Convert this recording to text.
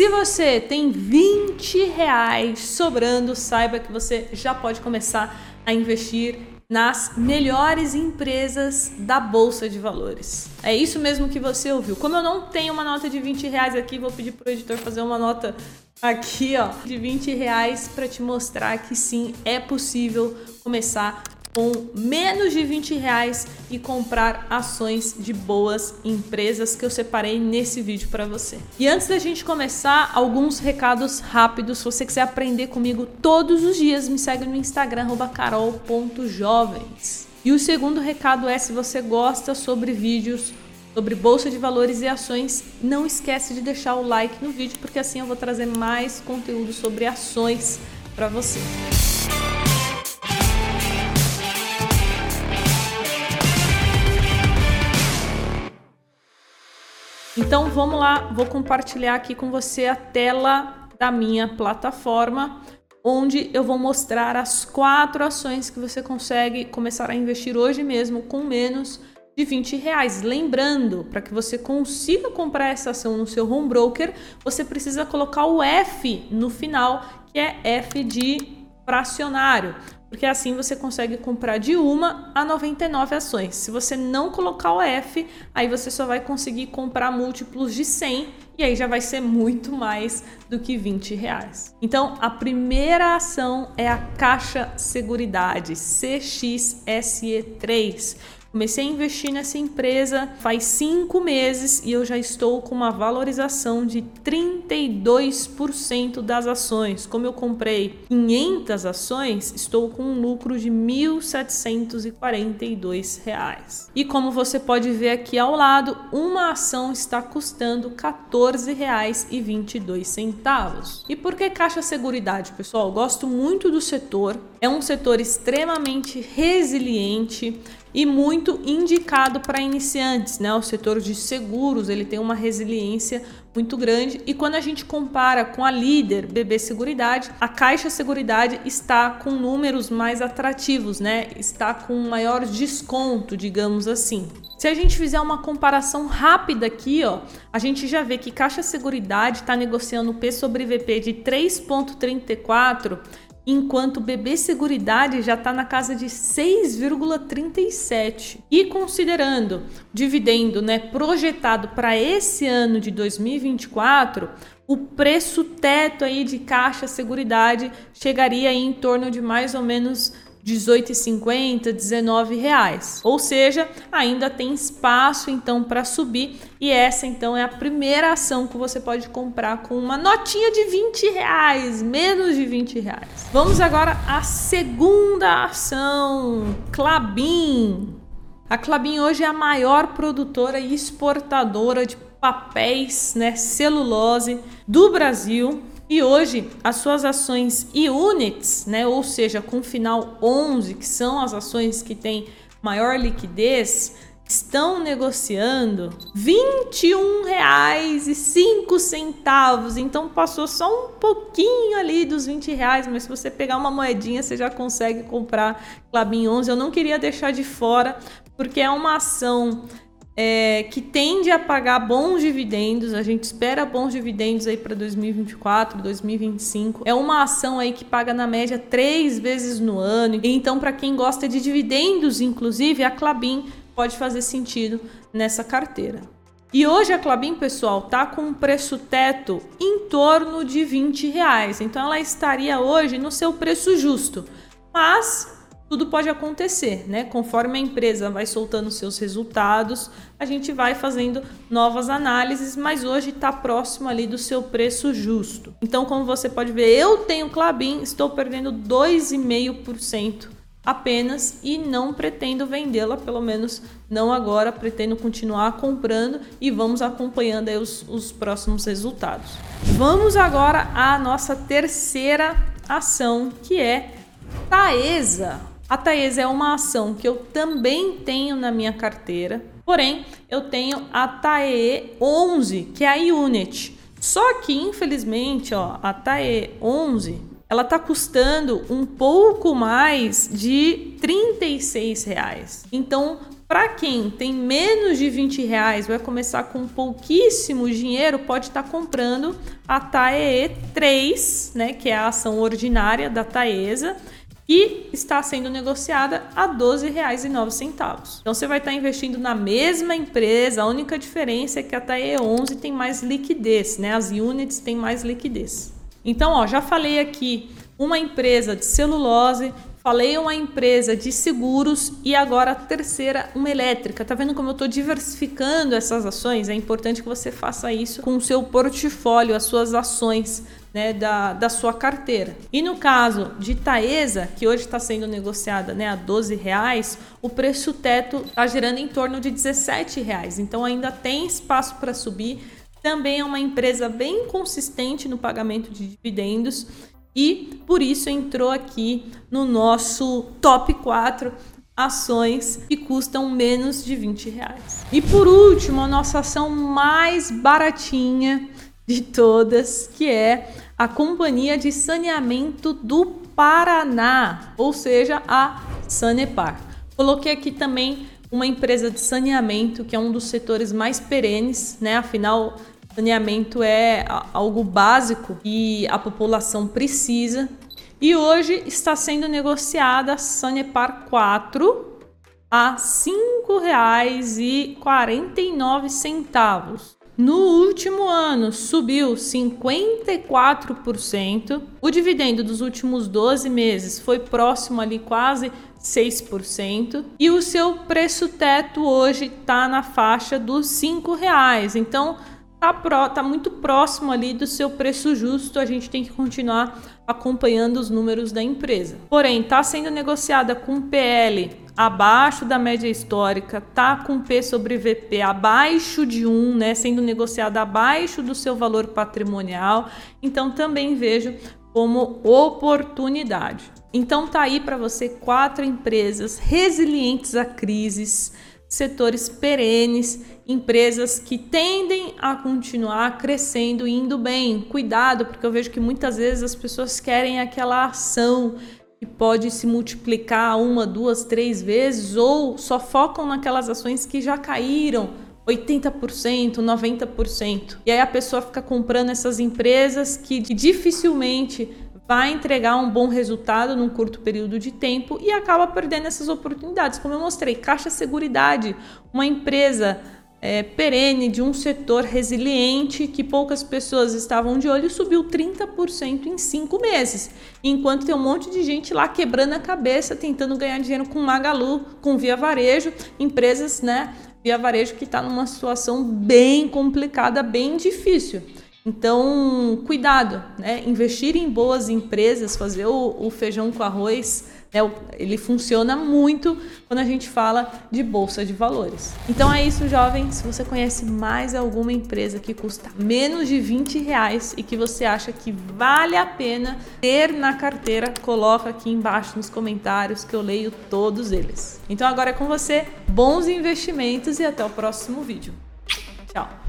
Se você tem 20 reais sobrando, saiba que você já pode começar a investir nas melhores empresas da Bolsa de Valores. É isso mesmo que você ouviu. Como eu não tenho uma nota de 20 reais aqui, vou pedir pro editor fazer uma nota aqui, ó, de 20 reais para te mostrar que sim, é possível começar com menos de 20 reais e comprar ações de boas empresas que eu separei nesse vídeo para você. E antes da gente começar, alguns recados rápidos. Se você quiser aprender comigo todos os dias, me segue no Instagram carol.jovens. E o segundo recado é se você gosta sobre vídeos sobre bolsa de valores e ações, não esquece de deixar o like no vídeo, porque assim eu vou trazer mais conteúdo sobre ações para você. Então vamos lá, vou compartilhar aqui com você a tela da minha plataforma, onde eu vou mostrar as quatro ações que você consegue começar a investir hoje mesmo com menos de 20 reais. Lembrando, para que você consiga comprar essa ação no seu home broker, você precisa colocar o F no final, que é F de fracionário porque assim você consegue comprar de uma a 99 ações. Se você não colocar o F, aí você só vai conseguir comprar múltiplos de 100 e aí já vai ser muito mais do que 20 reais. Então, a primeira ação é a Caixa Seguridade CXSE3. Comecei a investir nessa empresa faz cinco meses e eu já estou com uma valorização de 32% das ações. Como eu comprei 500 ações, estou com um lucro de R$ 1.742. E como você pode ver aqui ao lado, uma ação está custando R$ 14,22. E por que Caixa Seguridade, pessoal? gosto muito do setor. É um setor extremamente resiliente e muito indicado para iniciantes, né? O setor de seguros, ele tem uma resiliência muito grande e quando a gente compara com a líder BB Seguridade, a Caixa Seguridade está com números mais atrativos, né? Está com maior desconto, digamos assim. Se a gente fizer uma comparação rápida aqui, ó, a gente já vê que Caixa Seguridade está negociando P sobre VP de 3,34 enquanto BB Seguridade já está na casa de 6,37. E considerando dividendo né, projetado para esse ano de 2024, o preço teto aí de Caixa Seguridade chegaria em torno de mais ou menos 18,50, 19 reais. Ou seja, ainda tem espaço então para subir e essa então é a primeira ação que você pode comprar com uma notinha de 20 reais, menos de 20 reais. Vamos agora à segunda ação, Clabin. A Clabin hoje é a maior produtora e exportadora de papéis, né, celulose do Brasil. E hoje, as suas ações e units, né, ou seja, com final 11, que são as ações que têm maior liquidez, estão negociando R$ 21,05. Então passou só um pouquinho ali dos 20 reais, mas se você pegar uma moedinha, você já consegue comprar Clabin 11. Eu não queria deixar de fora, porque é uma ação é, que tende a pagar bons dividendos. A gente espera bons dividendos aí para 2024, 2025. É uma ação aí que paga na média três vezes no ano. Então, para quem gosta de dividendos, inclusive, a Clabin pode fazer sentido nessa carteira. E hoje a Clabin, pessoal, tá com um preço teto em torno de 20 reais. Então ela estaria hoje no seu preço justo. Mas tudo pode acontecer, né? Conforme a empresa vai soltando seus resultados, a gente vai fazendo novas análises, mas hoje está próximo ali do seu preço justo. Então, como você pode ver, eu tenho Clabin, estou perdendo 2,5% apenas e não pretendo vendê-la, pelo menos não agora, pretendo continuar comprando e vamos acompanhando os, os próximos resultados. Vamos agora à nossa terceira ação, que é Taesa. A Taesa é uma ação que eu também tenho na minha carteira, porém eu tenho a TAE 11, que é a Unit. Só que infelizmente, ó, a TAE 11, ela tá custando um pouco mais de 36 reais. Então Para quem tem menos de 20 reais, vai começar com pouquíssimo dinheiro, pode estar tá comprando a TAEE 3, né, que é a ação ordinária da Taesa, e está sendo negociada a R$ 12,09. Então você vai estar investindo na mesma empresa, a única diferença é que a TAE 11 tem mais liquidez, né? As units têm mais liquidez. Então, ó, já falei aqui uma empresa de celulose Falei uma empresa de seguros e agora a terceira, uma elétrica. Tá vendo como eu estou diversificando essas ações? É importante que você faça isso com o seu portfólio, as suas ações. Né, da, da sua carteira. E no caso de Taesa, que hoje está sendo negociada né, a 12 reais, o preço teto está gerando em torno de 17 reais. Então ainda tem espaço para subir. Também é uma empresa bem consistente no pagamento de dividendos e por isso entrou aqui no nosso top 4 ações que custam menos de 20 reais. E por último, a nossa ação mais baratinha de todas, que é a Companhia de Saneamento do Paraná, ou seja, a Sanepar. Coloquei aqui também uma empresa de saneamento, que é um dos setores mais perenes, né? Afinal, Saneamento é algo básico e a população precisa. E hoje está sendo negociada a Sanepar 4 a R$ 5,49. No último ano subiu 54%. O dividendo dos últimos 12 meses foi próximo ali quase 6%. E o seu preço teto hoje está na faixa dos R$ reais. Então tá, pró, tá muito próximo ali do seu preço justo, a gente tem que continuar acompanhando os números da empresa. Porém, está sendo negociada com PL abaixo da média histórica, tá com P sobre VP abaixo de 1, né, sendo negociada abaixo do seu valor patrimonial. Então também vejo como oportunidade. Então tá aí para você quatro empresas resilientes a crises setores perenes, empresas que tendem a continuar crescendo e indo bem. Cuidado, porque eu vejo que muitas vezes as pessoas querem aquela ação que pode se multiplicar uma, duas, três vezes ou só focam naquelas ações que já caíram 80%, 90%. E aí a pessoa fica comprando essas empresas que dificilmente vai entregar um bom resultado num curto período de tempo e acaba perdendo essas oportunidades. Como eu mostrei, Caixa Seguridade, uma empresa é, perene de um setor resiliente que poucas pessoas estavam de olho, subiu 30% em cinco meses. Enquanto tem um monte de gente lá quebrando a cabeça, tentando ganhar dinheiro com Magalu, com Via Varejo, empresas, né? Via Varejo que está numa situação bem complicada, bem difícil. Então, cuidado, né? Investir em boas empresas, fazer o, o feijão com arroz, né? ele funciona muito quando a gente fala de bolsa de valores. Então é isso, jovem. Se você conhece mais alguma empresa que custa menos de 20 reais e que você acha que vale a pena ter na carteira, coloca aqui embaixo nos comentários que eu leio todos eles. Então agora é com você. Bons investimentos e até o próximo vídeo. Tchau!